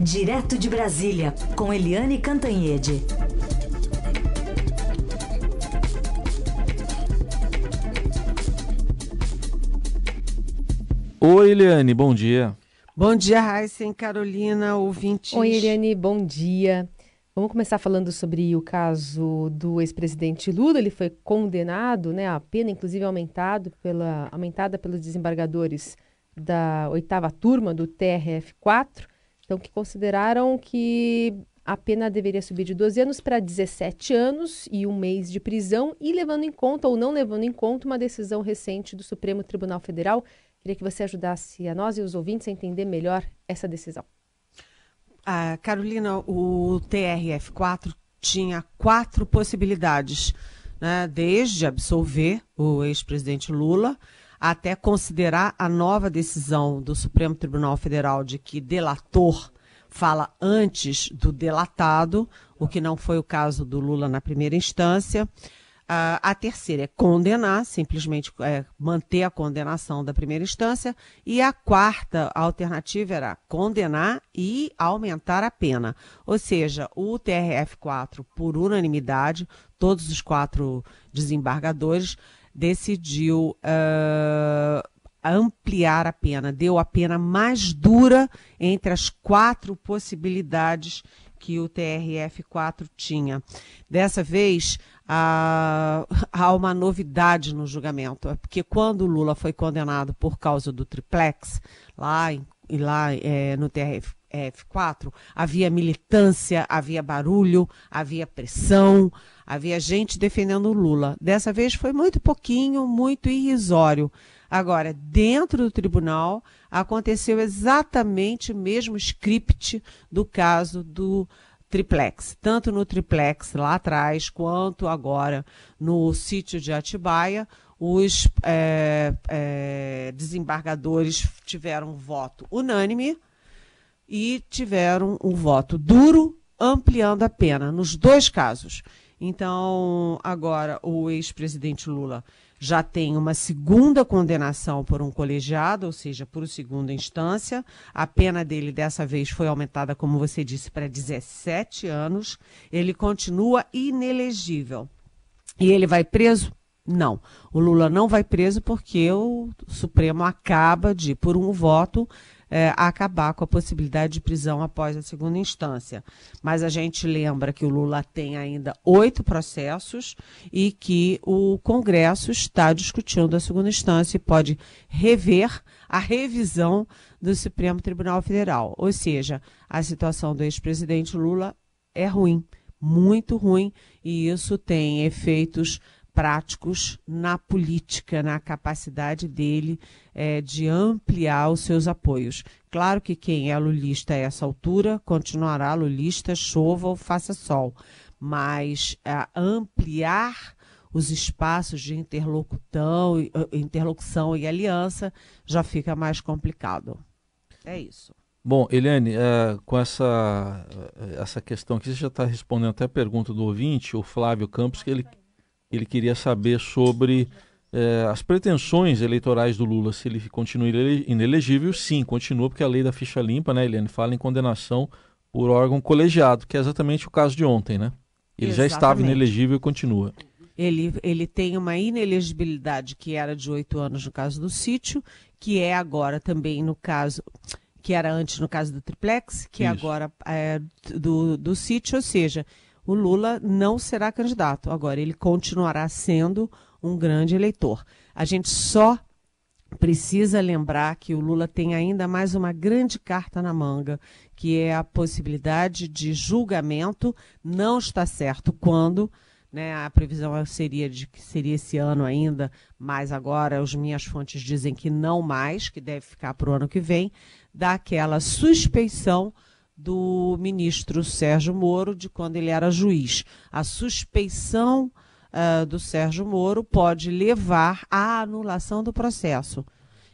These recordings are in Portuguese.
Direto de Brasília, com Eliane Cantanhede. Oi, Eliane, bom dia. Bom dia, Raíssen, Carolina, ouvintes. Oi, Eliane, bom dia. Vamos começar falando sobre o caso do ex-presidente Lula. Ele foi condenado, né, a pena inclusive aumentado pela, aumentada pelos desembargadores da oitava turma do TRF4, então que consideraram que a pena deveria subir de 12 anos para 17 anos e um mês de prisão, e levando em conta ou não levando em conta uma decisão recente do Supremo Tribunal Federal. Queria que você ajudasse a nós e os ouvintes a entender melhor essa decisão. Ah, Carolina, o TRF4 tinha quatro possibilidades, né, desde absolver o ex-presidente Lula até considerar a nova decisão do Supremo Tribunal Federal de que delator fala antes do delatado, o que não foi o caso do Lula na primeira instância. Uh, a terceira é condenar, simplesmente é, manter a condenação da primeira instância. E a quarta alternativa era condenar e aumentar a pena. Ou seja, o TRF4, por unanimidade, todos os quatro desembargadores decidiu uh, ampliar a pena, deu a pena mais dura entre as quatro possibilidades que o TRF4 tinha. Dessa vez, há, há uma novidade no julgamento, é porque quando o Lula foi condenado por causa do triplex, lá, lá é, no TRF4, havia militância, havia barulho, havia pressão, havia gente defendendo o Lula. Dessa vez foi muito pouquinho, muito irrisório. Agora, dentro do tribunal, aconteceu exatamente o mesmo script do caso do triplex, tanto no triplex lá atrás quanto agora no sítio de Atibaia, os é, é, desembargadores tiveram voto unânime e tiveram um voto duro, ampliando a pena nos dois casos. Então, agora o ex-presidente Lula já tem uma segunda condenação por um colegiado, ou seja, por segunda instância. A pena dele dessa vez foi aumentada, como você disse, para 17 anos. Ele continua inelegível. E ele vai preso? Não. O Lula não vai preso porque o Supremo acaba de, por um voto, é, acabar com a possibilidade de prisão após a segunda instância. Mas a gente lembra que o Lula tem ainda oito processos e que o Congresso está discutindo a segunda instância e pode rever a revisão do Supremo Tribunal Federal. Ou seja, a situação do ex-presidente Lula é ruim, muito ruim, e isso tem efeitos práticos na política, na capacidade dele é, de ampliar os seus apoios. Claro que quem é lulista a essa altura continuará lulista, chova ou faça sol, mas é, ampliar os espaços de interlocução, interlocução e aliança já fica mais complicado. É isso. Bom, Eliane, é, com essa, essa questão aqui, você já está respondendo até a pergunta do ouvinte, o Flávio Campos, que ele ele queria saber sobre é, as pretensões eleitorais do Lula, se ele continua inelegível. Sim, continua, porque a lei da ficha limpa, né, Eliane, fala em condenação por órgão colegiado, que é exatamente o caso de ontem, né? Ele exatamente. já estava inelegível e continua. Ele, ele tem uma inelegibilidade que era de oito anos no caso do sítio, que é agora também no caso que era antes no caso do triplex, que é Isso. agora é do, do sítio, ou seja, o Lula não será candidato. Agora, ele continuará sendo um grande eleitor. A gente só precisa lembrar que o Lula tem ainda mais uma grande carta na manga, que é a possibilidade de julgamento. Não está certo quando. Né, a previsão seria de que seria esse ano ainda, mas agora as minhas fontes dizem que não mais, que deve ficar para o ano que vem, daquela suspeição do ministro Sérgio Moro de quando ele era juiz. A suspeição uh, do Sérgio Moro pode levar à anulação do processo.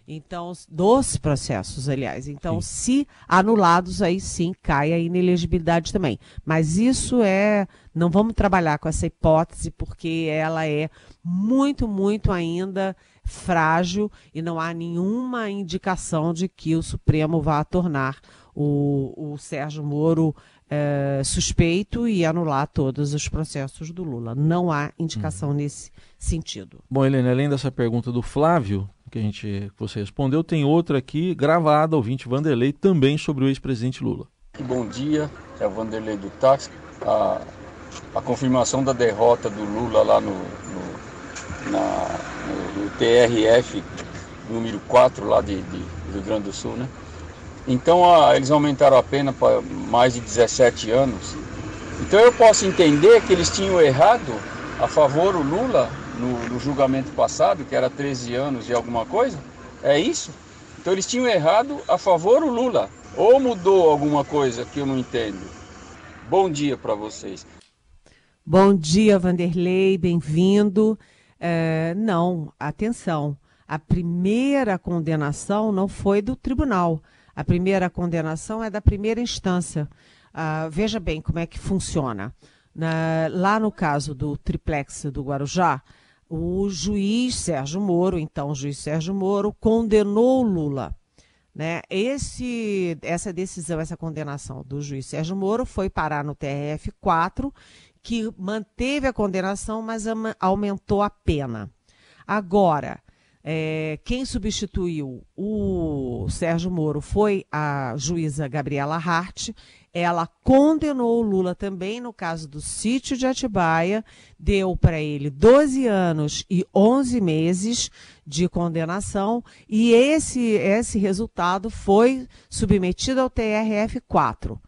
Então, dos processos, aliás. Então, sim. se anulados, aí sim cai a inelegibilidade também. Mas isso é. Não vamos trabalhar com essa hipótese, porque ela é muito, muito ainda frágil e não há nenhuma indicação de que o Supremo vá tornar o, o Sérgio Moro é, suspeito e anular todos os processos do Lula. Não há indicação uhum. nesse sentido. Bom, Helene, além dessa pergunta do Flávio, que a gente que você respondeu, tem outra aqui gravada, ouvinte Vanderlei, também sobre o ex-presidente Lula. Bom dia, é o Vanderlei do Táxi. A, a confirmação da derrota do Lula lá no, no, na, no, no TRF número 4 lá de, de, do Rio Grande do Sul, né? Então eles aumentaram a pena para mais de 17 anos. Então eu posso entender que eles tinham errado a favor o Lula no, no julgamento passado, que era 13 anos e alguma coisa. É isso? Então eles tinham errado a favor o Lula. Ou mudou alguma coisa que eu não entendo? Bom dia para vocês. Bom dia, Vanderlei, bem-vindo. É, não, atenção. A primeira condenação não foi do tribunal. A primeira condenação é da primeira instância. Ah, veja bem como é que funciona. Na, lá no caso do triplex do Guarujá, o juiz Sérgio Moro, então o juiz Sérgio Moro, condenou Lula. Né? Esse, essa decisão, essa condenação do juiz Sérgio Moro foi parar no TRF4, que manteve a condenação, mas aumentou a pena. Agora, é, quem substituiu o Sérgio Moro foi a juíza Gabriela Hart. Ela condenou o Lula também no caso do sítio de Atibaia, deu para ele 12 anos e 11 meses de condenação, e esse, esse resultado foi submetido ao TRF-4.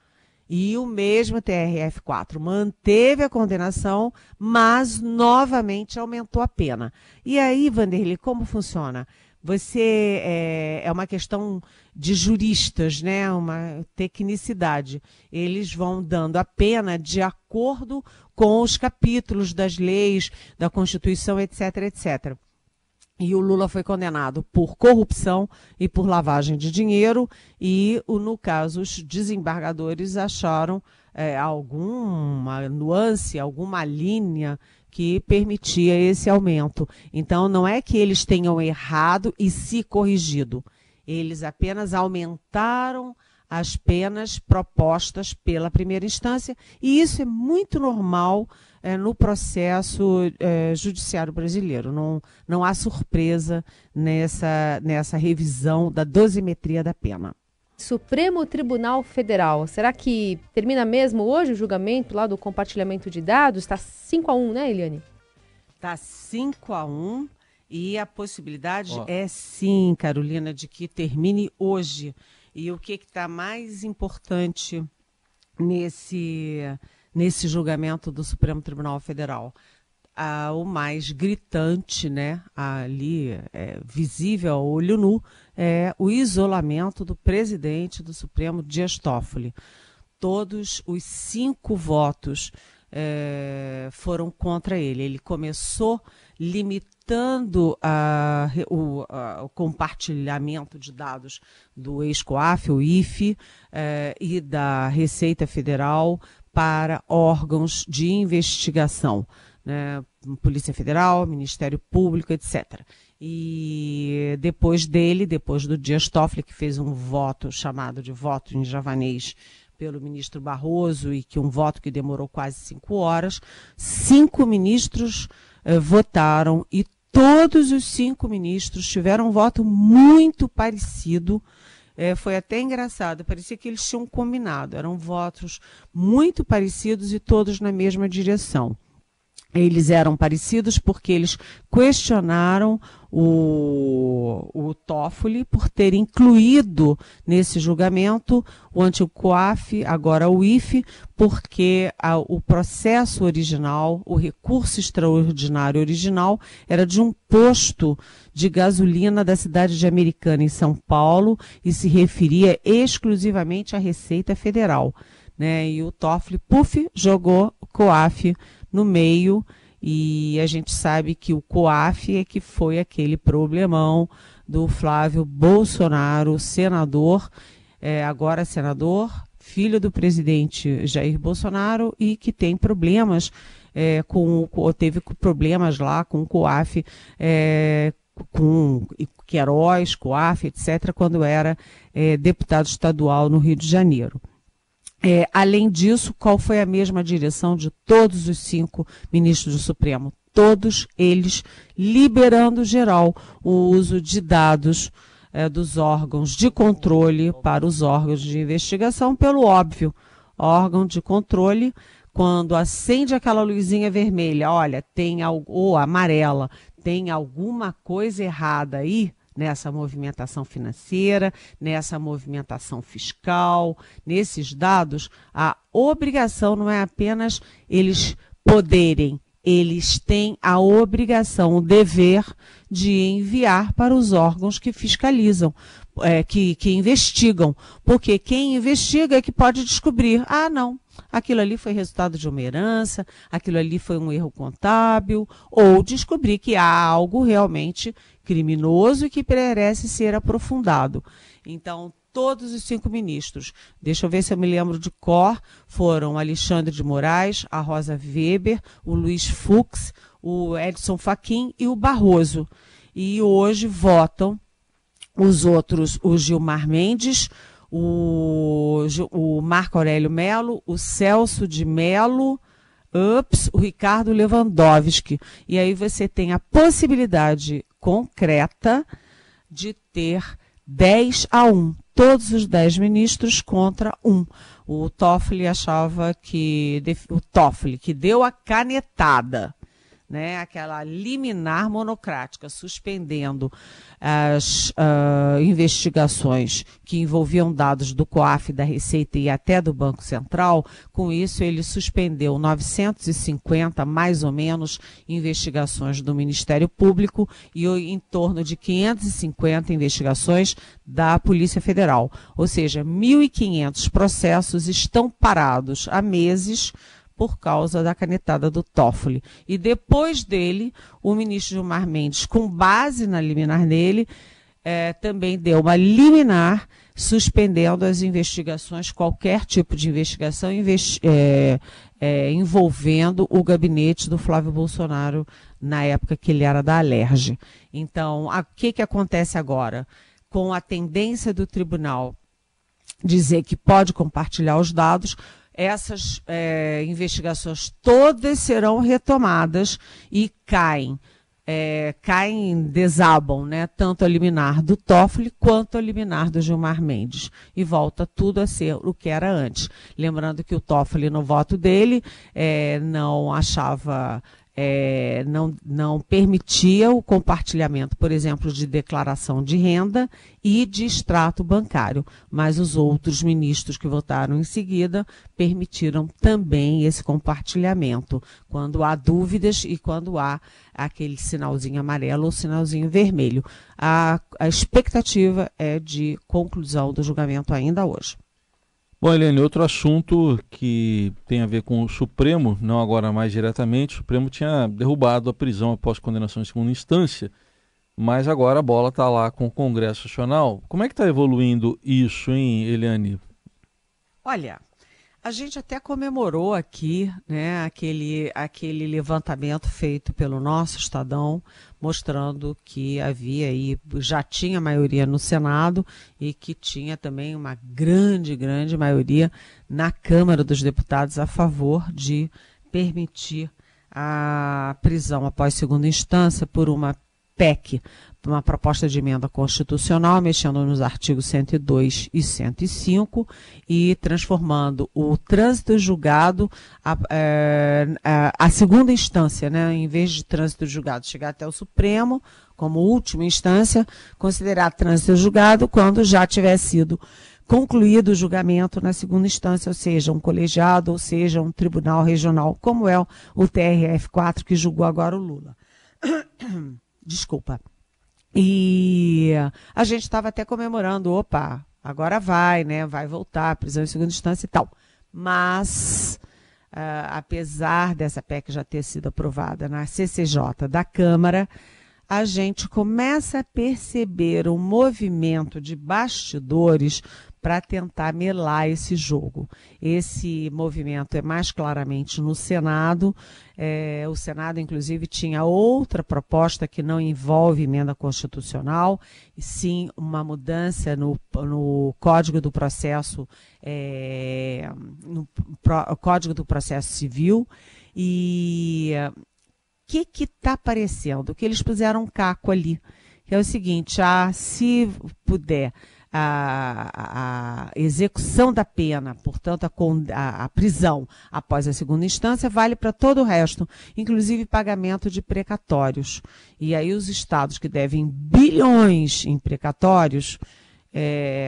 E o mesmo TRF4 manteve a condenação, mas novamente aumentou a pena. E aí, Vanderlei, como funciona? Você é, é uma questão de juristas, né? Uma tecnicidade. Eles vão dando a pena de acordo com os capítulos das leis, da Constituição, etc, etc. E o Lula foi condenado por corrupção e por lavagem de dinheiro, e no caso, os desembargadores acharam é, alguma nuance, alguma linha que permitia esse aumento. Então, não é que eles tenham errado e se corrigido, eles apenas aumentaram as penas propostas pela primeira instância, e isso é muito normal é, no processo é, judiciário brasileiro. Não, não há surpresa nessa, nessa revisão da dosimetria da pena. Supremo Tribunal Federal. Será que termina mesmo hoje o julgamento lá do compartilhamento de dados? Está 5 a 1 né, Eliane? Está 5 a 1 e a possibilidade oh. é sim, Carolina, de que termine hoje. E o que está mais importante nesse nesse julgamento do Supremo Tribunal Federal. Ah, o mais gritante, né, ali é, visível ao olho nu, é o isolamento do presidente do Supremo, Dias Toffoli. Todos os cinco votos é, foram contra ele. Ele começou limitando a, o, a, o, compartilhamento de dados do ex-COAF, o IFE, é, e da Receita Federal para órgãos de investigação, né? Polícia Federal, Ministério Público, etc. E depois dele, depois do Dias Toffoli, que fez um voto chamado de voto em javanês pelo ministro Barroso e que um voto que demorou quase cinco horas, cinco ministros eh, votaram e todos os cinco ministros tiveram um voto muito parecido é, foi até engraçado, parecia que eles tinham combinado, eram votos muito parecidos e todos na mesma direção. Eles eram parecidos porque eles questionaram o, o Toffoli por ter incluído nesse julgamento o antigo COAF, agora o IFE, porque a, o processo original, o recurso extraordinário original, era de um posto de gasolina da cidade de Americana, em São Paulo, e se referia exclusivamente à Receita Federal. Né? E o Toffoli, puf, jogou COAF no meio e a gente sabe que o COAF é que foi aquele problemão do Flávio Bolsonaro, senador, é, agora senador, filho do presidente Jair Bolsonaro e que tem problemas é, com, teve problemas lá com o COAF é, com Queiroz, Coaf, etc., quando era é, deputado estadual no Rio de Janeiro. É, além disso, qual foi a mesma direção de todos os cinco ministros do Supremo? Todos eles liberando geral o uso de dados é, dos órgãos de controle para os órgãos de investigação, pelo óbvio. Órgão de controle quando acende aquela luzinha vermelha, olha, tem algo, ou amarela, tem alguma coisa errada aí nessa movimentação financeira, nessa movimentação fiscal, nesses dados, a obrigação não é apenas eles poderem, eles têm a obrigação, o dever de enviar para os órgãos que fiscalizam, é, que, que investigam. Porque quem investiga é que pode descobrir, ah, não, aquilo ali foi resultado de uma herança, aquilo ali foi um erro contábil, ou descobrir que há algo realmente criminoso e que merece ser aprofundado. Então, todos os cinco ministros, deixa eu ver se eu me lembro de cor, foram Alexandre de Moraes, a Rosa Weber, o Luiz Fux, o Edson Fachin e o Barroso. E hoje votam os outros, o Gilmar Mendes, o, o Marco Aurélio Melo, o Celso de Melo, ups, o Ricardo Lewandowski. E aí você tem a possibilidade concreta de ter 10 a 1. Todos os 10 ministros contra um. O Toffoli achava que. O Toffoli, que deu a canetada né, aquela liminar monocrática, suspendendo as uh, investigações que envolviam dados do COAF, da Receita e até do Banco Central. Com isso, ele suspendeu 950, mais ou menos, investigações do Ministério Público e em torno de 550 investigações da Polícia Federal. Ou seja, 1.500 processos estão parados há meses por causa da canetada do Toffoli. E depois dele, o ministro Gilmar Mendes, com base na liminar dele, é, também deu uma liminar suspendendo as investigações, qualquer tipo de investigação investi é, é, envolvendo o gabinete do Flávio Bolsonaro na época que ele era da Alerj. Então, o que, que acontece agora? Com a tendência do tribunal dizer que pode compartilhar os dados, essas é, investigações todas serão retomadas e caem. É, caem, desabam, né? Tanto a liminar do Toffoli quanto a liminar do Gilmar Mendes. E volta tudo a ser o que era antes. Lembrando que o Toffoli, no voto dele, é, não achava é, não, não permitia o compartilhamento, por exemplo, de declaração de renda e de extrato bancário. Mas os outros ministros que votaram em seguida permitiram também esse compartilhamento, quando há dúvidas e quando há aquele sinalzinho amarelo ou sinalzinho vermelho. A, a expectativa é de conclusão do julgamento ainda hoje. Bom, Helene, outro assunto que tem a ver com o Supremo, não agora mais diretamente, o Supremo tinha derrubado a prisão após condenação em segunda instância, mas agora a bola está lá com o Congresso Nacional. Como é que está evoluindo isso, hein, Eliane? Olha, a gente até comemorou aqui né, aquele, aquele levantamento feito pelo nosso Estadão, mostrando que havia aí, já tinha maioria no Senado e que tinha também uma grande, grande maioria na Câmara dos Deputados a favor de permitir a prisão após segunda instância por uma PEC, uma proposta de emenda constitucional, mexendo nos artigos 102 e 105 e transformando o trânsito julgado, a, é, a, a, segunda instância, né, em vez de trânsito julgado chegar até o Supremo, como última instância, considerar trânsito julgado quando já tiver sido concluído o julgamento na segunda instância, ou seja, um colegiado, ou seja, um tribunal regional, como é o TRF4 que julgou agora o Lula. Desculpa. E a gente estava até comemorando, opa, agora vai, né? Vai voltar, prisão em segunda instância e tal. Mas, uh, apesar dessa PEC já ter sido aprovada na CCJ da Câmara, a gente começa a perceber um movimento de bastidores para tentar melar esse jogo. Esse movimento é mais claramente no Senado. É, o Senado, inclusive, tinha outra proposta que não envolve emenda constitucional, e sim uma mudança no, no Código do Processo, é, no pro, Código do Processo Civil. E o que está aparecendo? Que eles puseram um caco ali que é o seguinte: ah, se puder a, a, execução da pena, portanto, a, a, prisão após a segunda instância, vale para todo o resto, inclusive pagamento de precatórios. E aí os estados que devem bilhões em precatórios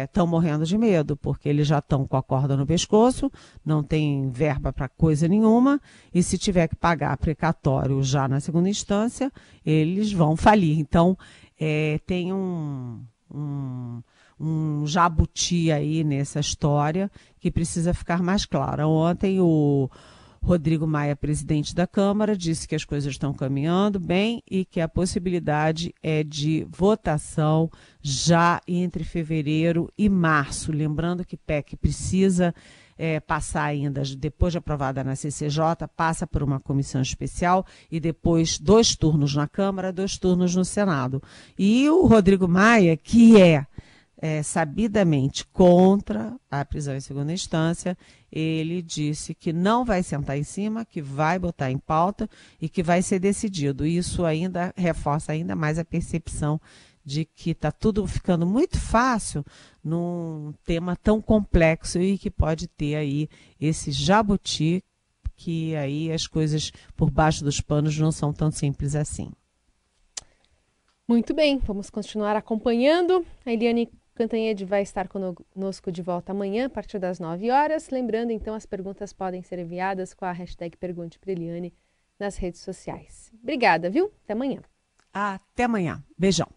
estão é, morrendo de medo, porque eles já estão com a corda no pescoço, não tem verba para coisa nenhuma, e se tiver que pagar precatório já na segunda instância, eles vão falir. Então, é, tem um, um, um jabuti aí nessa história que precisa ficar mais clara. Ontem o Rodrigo Maia, presidente da Câmara, disse que as coisas estão caminhando bem e que a possibilidade é de votação já entre fevereiro e março. Lembrando que PEC precisa é, passar ainda, depois de aprovada na CCJ, passa por uma comissão especial e depois dois turnos na Câmara, dois turnos no Senado. E o Rodrigo Maia, que é é, sabidamente contra a prisão em segunda instância, ele disse que não vai sentar em cima, que vai botar em pauta e que vai ser decidido. Isso ainda reforça ainda mais a percepção de que está tudo ficando muito fácil num tema tão complexo e que pode ter aí esse jabuti que aí as coisas por baixo dos panos não são tão simples assim. Muito bem, vamos continuar acompanhando. A Eliane Cantanhede vai estar conosco de volta amanhã, a partir das 9 horas. Lembrando, então, as perguntas podem ser enviadas com a hashtag Pergunte para Eliane nas redes sociais. Obrigada, viu? Até amanhã. Até amanhã. Beijão.